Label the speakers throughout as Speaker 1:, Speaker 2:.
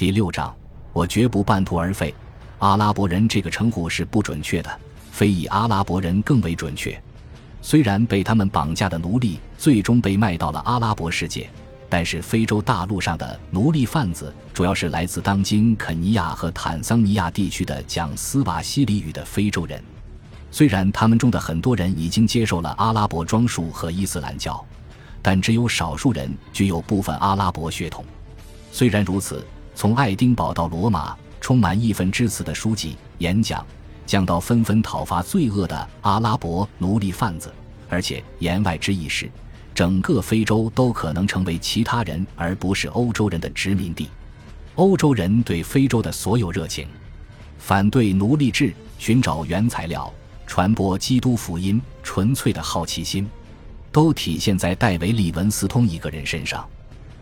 Speaker 1: 第六章，我绝不半途而废。阿拉伯人这个称呼是不准确的，非裔阿拉伯人更为准确。虽然被他们绑架的奴隶最终被卖到了阿拉伯世界，但是非洲大陆上的奴隶贩子主要是来自当今肯尼亚和坦桑尼亚地区的讲斯瓦希里语的非洲人。虽然他们中的很多人已经接受了阿拉伯装束和伊斯兰教，但只有少数人具有部分阿拉伯血统。虽然如此，从爱丁堡到罗马，充满义愤之词的书籍、演讲，讲到纷纷讨伐罪恶的阿拉伯奴隶贩子，而且言外之意是，整个非洲都可能成为其他人而不是欧洲人的殖民地。欧洲人对非洲的所有热情，反对奴隶制，寻找原材料。传播基督福音，纯粹的好奇心，都体现在戴维·利文斯通一个人身上。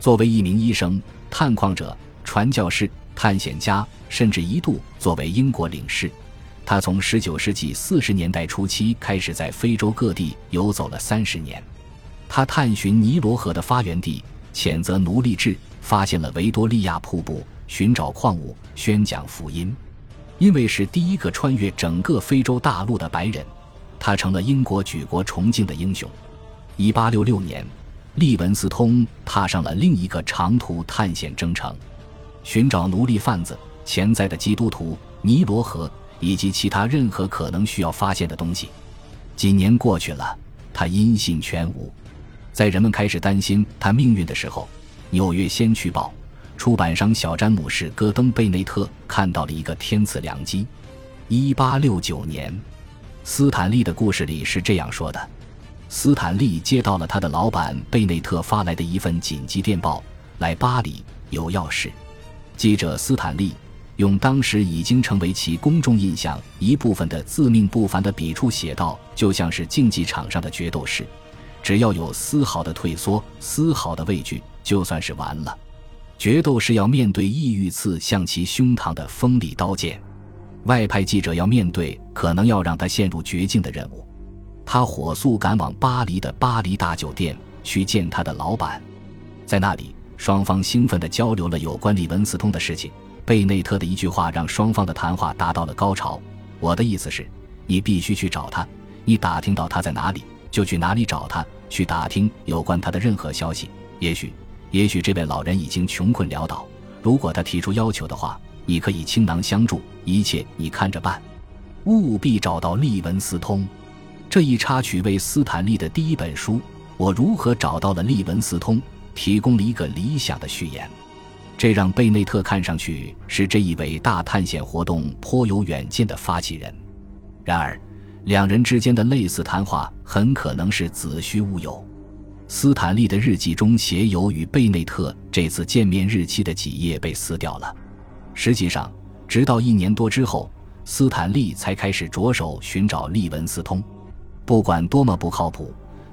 Speaker 1: 作为一名医生、探矿者、传教士、探险家，甚至一度作为英国领事，他从19世纪40年代初期开始在非洲各地游走了三十年。他探寻尼罗河的发源地，谴责奴隶制，发现了维多利亚瀑布，寻找矿物，宣讲福音。因为是第一个穿越整个非洲大陆的白人，他成了英国举国崇敬的英雄。一八六六年，利文斯通踏上了另一个长途探险征程，寻找奴隶贩子、潜在的基督徒、尼罗河以及其他任何可能需要发现的东西。几年过去了，他音信全无。在人们开始担心他命运的时候，《纽约先驱报》。出版商小詹姆士·戈登贝内特看到了一个天赐良机。一八六九年，斯坦利的故事里是这样说的：斯坦利接到了他的老板贝内特发来的一份紧急电报，来巴黎有要事。记者斯坦利用当时已经成为其公众印象一部分的自命不凡的笔触写道：“就像是竞技场上的决斗士，只要有丝毫的退缩，丝毫的畏惧，就算是完了。”决斗士要面对抑郁刺向其胸膛的锋利刀剑，外派记者要面对可能要让他陷入绝境的任务。他火速赶往巴黎的巴黎大酒店去见他的老板，在那里，双方兴奋地交流了有关利文斯通的事情。贝内特的一句话让双方的谈话达到了高潮：“我的意思是，你必须去找他，你打听到他在哪里，就去哪里找他，去打听有关他的任何消息。也许。”也许这位老人已经穷困潦倒，如果他提出要求的话，你可以倾囊相助，一切你看着办。务必找到利文斯通。这一插曲为斯坦利的第一本书《我如何找到了利文斯通》提供了一个理想的序言。这让贝内特看上去是这一伟大探险活动颇有远见的发起人。然而，两人之间的类似谈话很可能是子虚乌有。斯坦利的日记中写有与贝内特这次见面日期的几页被撕掉了。实际上，直到一年多之后，斯坦利才开始着手寻找利文斯通。不管多么不靠谱，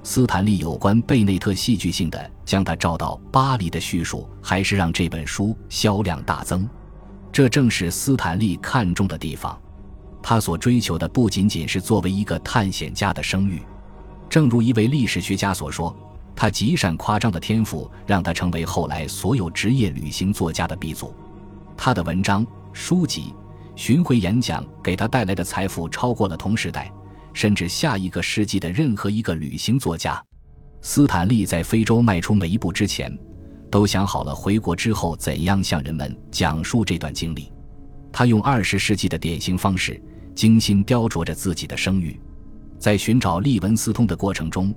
Speaker 1: 斯坦利有关贝内特戏剧性的将他召到巴黎的叙述，还是让这本书销量大增。这正是斯坦利看重的地方。他所追求的不仅仅是作为一个探险家的声誉，正如一位历史学家所说。他极善夸张的天赋让他成为后来所有职业旅行作家的鼻祖。他的文章、书籍、巡回演讲给他带来的财富超过了同时代，甚至下一个世纪的任何一个旅行作家。斯坦利在非洲迈出每一步之前，都想好了回国之后怎样向人们讲述这段经历。他用二十世纪的典型方式，精心雕琢着自己的声誉。在寻找利文斯通的过程中。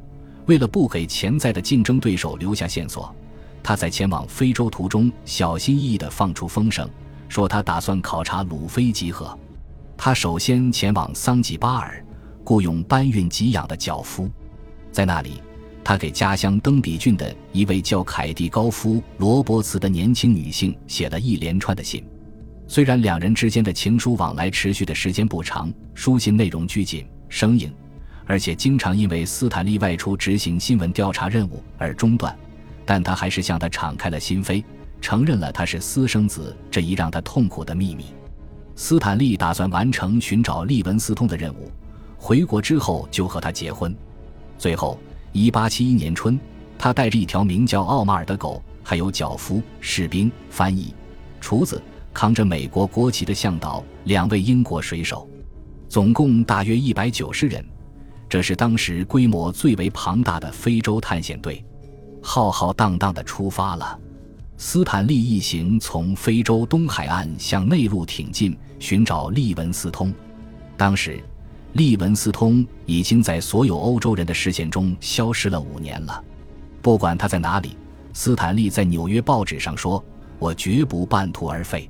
Speaker 1: 为了不给潜在的竞争对手留下线索，他在前往非洲途中小心翼翼地放出风声，说他打算考察鲁菲集河。他首先前往桑吉巴尔，雇佣搬运给养的脚夫。在那里，他给家乡登比郡的一位叫凯蒂高夫罗伯茨的年轻女性写了一连串的信。虽然两人之间的情书往来持续的时间不长，书信内容拘谨生硬。而且经常因为斯坦利外出执行新闻调查任务而中断，但他还是向他敞开了心扉，承认了他是私生子这一让他痛苦的秘密。斯坦利打算完成寻找利文斯通的任务，回国之后就和他结婚。最后，1871年春，他带着一条名叫奥马尔的狗，还有脚夫、士兵、翻译，厨子，扛着美国国旗的向导，两位英国水手，总共大约一百九十人。这是当时规模最为庞大的非洲探险队，浩浩荡荡地出发了。斯坦利一行从非洲东海岸向内陆挺进，寻找利文斯通。当时，利文斯通已经在所有欧洲人的视线中消失了五年了。不管他在哪里，斯坦利在纽约报纸上说：“我绝不半途而废。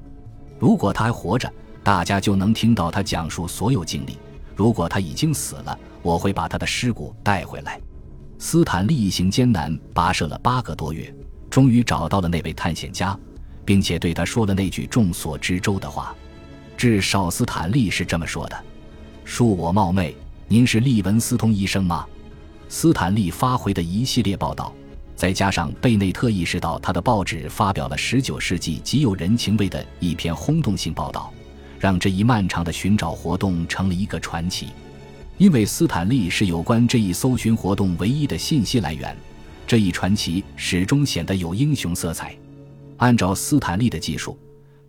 Speaker 1: 如果他还活着，大家就能听到他讲述所有经历；如果他已经死了，我会把他的尸骨带回来。”斯坦利一行艰难跋涉了八个多月。终于找到了那位探险家，并且对他说了那句众所周知的话。至少斯坦利是这么说的：“恕我冒昧，您是利文斯通医生吗？”斯坦利发回的一系列报道，再加上贝内特意识到他的报纸发表了19世纪极有人情味的一篇轰动性报道，让这一漫长的寻找活动成了一个传奇。因为斯坦利是有关这一搜寻活动唯一的信息来源。这一传奇始终显得有英雄色彩。按照斯坦利的技术，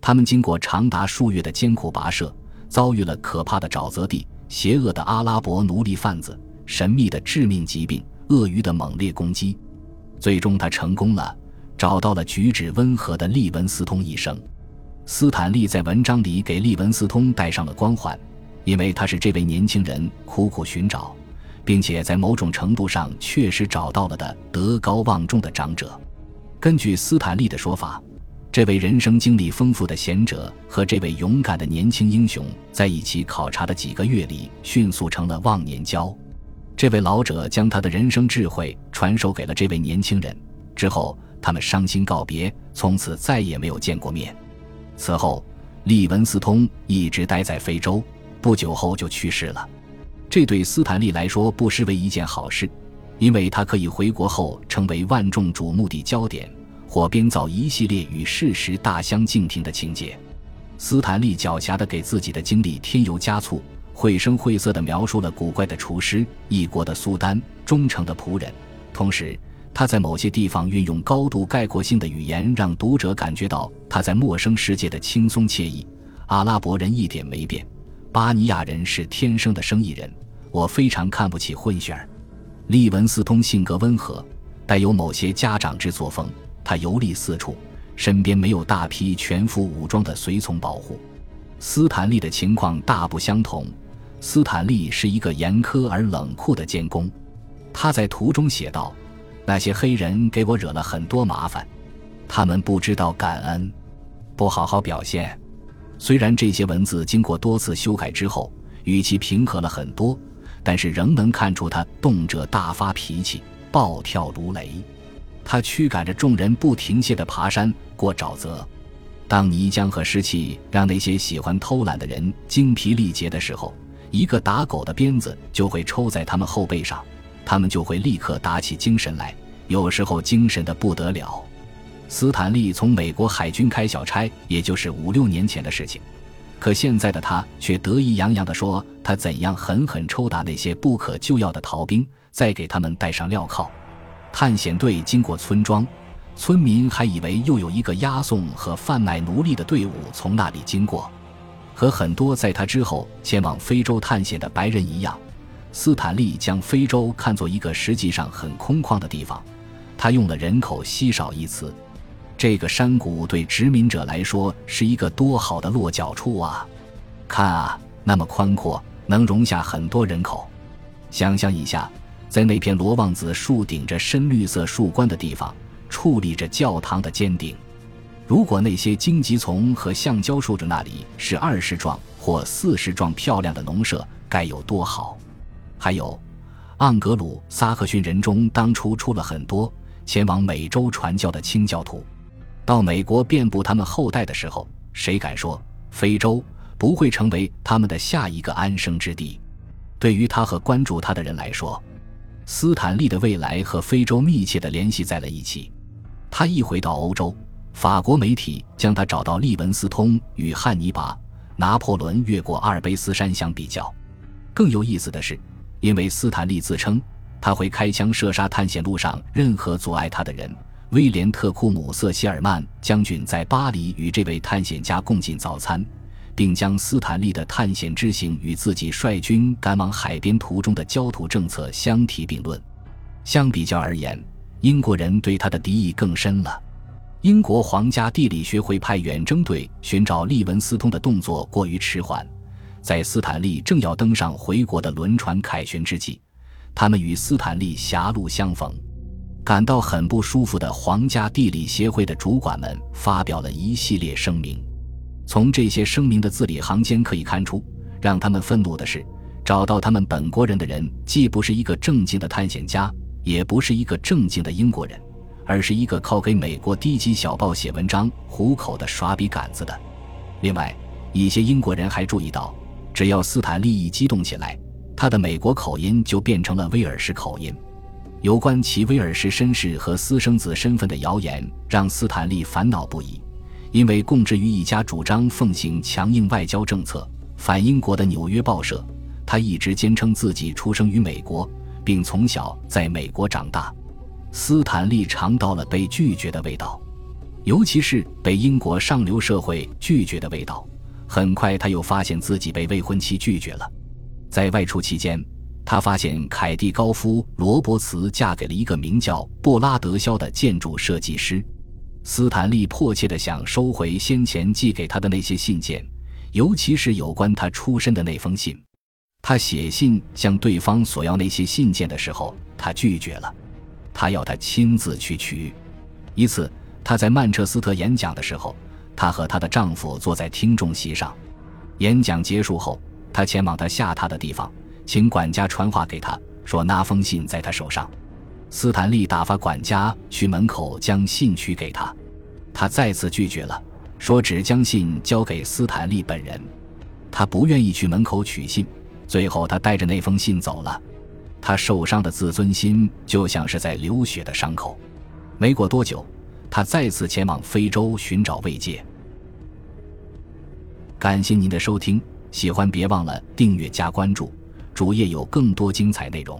Speaker 1: 他们经过长达数月的艰苦跋涉，遭遇了可怕的沼泽地、邪恶的阿拉伯奴隶贩子、神秘的致命疾病、鳄鱼的猛烈攻击。最终，他成功了，找到了举止温和的利文斯通医生。斯坦利在文章里给利文斯通戴上了光环，因为他是这位年轻人苦苦寻找。并且在某种程度上确实找到了的德高望重的长者。根据斯坦利的说法，这位人生经历丰富的贤者和这位勇敢的年轻英雄在一起考察的几个月里，迅速成了忘年交。这位老者将他的人生智慧传授给了这位年轻人。之后，他们伤心告别，从此再也没有见过面。此后，利文斯通一直待在非洲，不久后就去世了。这对斯坦利来说不失为一件好事，因为他可以回国后成为万众瞩目的焦点，或编造一系列与事实大相径庭的情节。斯坦利狡黠地给自己的经历添油加醋，绘声绘色地描述了古怪的厨师、异国的苏丹、忠诚的仆人。同时，他在某些地方运用高度概括性的语言，让读者感觉到他在陌生世界的轻松惬意。阿拉伯人一点没变，巴尼亚人是天生的生意人。我非常看不起混血儿。利文斯通性格温和，带有某些家长制作风。他游历四处，身边没有大批全副武装的随从保护。斯坦利的情况大不相同。斯坦利是一个严苛而冷酷的监工。他在途中写道：“那些黑人给我惹了很多麻烦，他们不知道感恩，不好好表现。”虽然这些文字经过多次修改之后，语气平和了很多。但是仍能看出他动辄大发脾气、暴跳如雷。他驱赶着众人不停歇地爬山、过沼泽。当泥浆和湿气让那些喜欢偷懒的人精疲力竭的时候，一个打狗的鞭子就会抽在他们后背上，他们就会立刻打起精神来，有时候精神的不得了。斯坦利从美国海军开小差，也就是五六年前的事情。可现在的他却得意洋洋地说：“他怎样狠狠抽打那些不可救药的逃兵，再给他们戴上镣铐。”探险队经过村庄，村民还以为又有一个押送和贩卖奴隶的队伍从那里经过。和很多在他之后前往非洲探险的白人一样，斯坦利将非洲看作一个实际上很空旷的地方。他用了“人口稀少”一词。这个山谷对殖民者来说是一个多好的落脚处啊！看啊，那么宽阔，能容下很多人口。想象一下，在那片罗望子树顶着深绿色树冠的地方，矗立着教堂的尖顶。如果那些荆棘丛和橡胶树的那里是二十幢或四十幢漂亮的农舍，该有多好！还有，盎格鲁撒克逊人中当初出了很多前往美洲传教的清教徒。到美国遍布他们后代的时候，谁敢说非洲不会成为他们的下一个安生之地？对于他和关注他的人来说，斯坦利的未来和非洲密切地联系在了一起。他一回到欧洲，法国媒体将他找到利文斯通与汉尼拔、拿破仑越过阿尔卑斯山相比较。更有意思的是，因为斯坦利自称他会开枪射杀探险路上任何阻碍他的人。威廉·特库姆瑟希尔曼将军在巴黎与这位探险家共进早餐，并将斯坦利的探险之行与自己率军赶往海边途中的焦土政策相提并论。相比较而言，英国人对他的敌意更深了。英国皇家地理学会派远征队寻找利文斯通的动作过于迟缓，在斯坦利正要登上回国的轮船凯旋之际，他们与斯坦利狭路相逢。感到很不舒服的皇家地理协会的主管们发表了一系列声明。从这些声明的字里行间可以看出，让他们愤怒的是，找到他们本国人的人既不是一个正经的探险家。也不是一个正经的英国人，而是一个靠给美国低级小报写文章糊口的耍笔杆子的。另外，一些英国人还注意到，只要斯坦利一激动起来，他的美国口音就变成了威尔士口音。有关其威尔士绅士和私生子身份的谣言让斯坦利烦恼不已，因为供职于一家主张奉行强硬外交政策、反英国的《纽约报社》，他一直坚称自己出生于美国。并从小在美国长大，斯坦利尝到了被拒绝的味道，尤其是被英国上流社会拒绝的味道。很快，他又发现自己被未婚妻拒绝了。在外出期间，他发现凯蒂高夫罗伯茨嫁给了一个名叫布拉德肖的建筑设计师。斯坦利迫切地想收回先前寄给他的那些信件，尤其是有关他出身的那封信。他写信向对方索要那些信件的时候，他拒绝了。他要他亲自去取。一次，他在曼彻斯特演讲的时候，他和她的丈夫坐在听众席上。演讲结束后，他前往他下榻的地方，请管家传话给他说那封信在他手上。斯坦利打发管家去门口将信取给他。他再次拒绝了，说只将信交给斯坦利本人。他不愿意去门口取信。最后，他带着那封信走了。他受伤的自尊心就像是在流血的伤口。没过多久，他再次前往非洲寻找慰藉。感谢您的收听，喜欢别忘了订阅加关注，主页有更多精彩内容。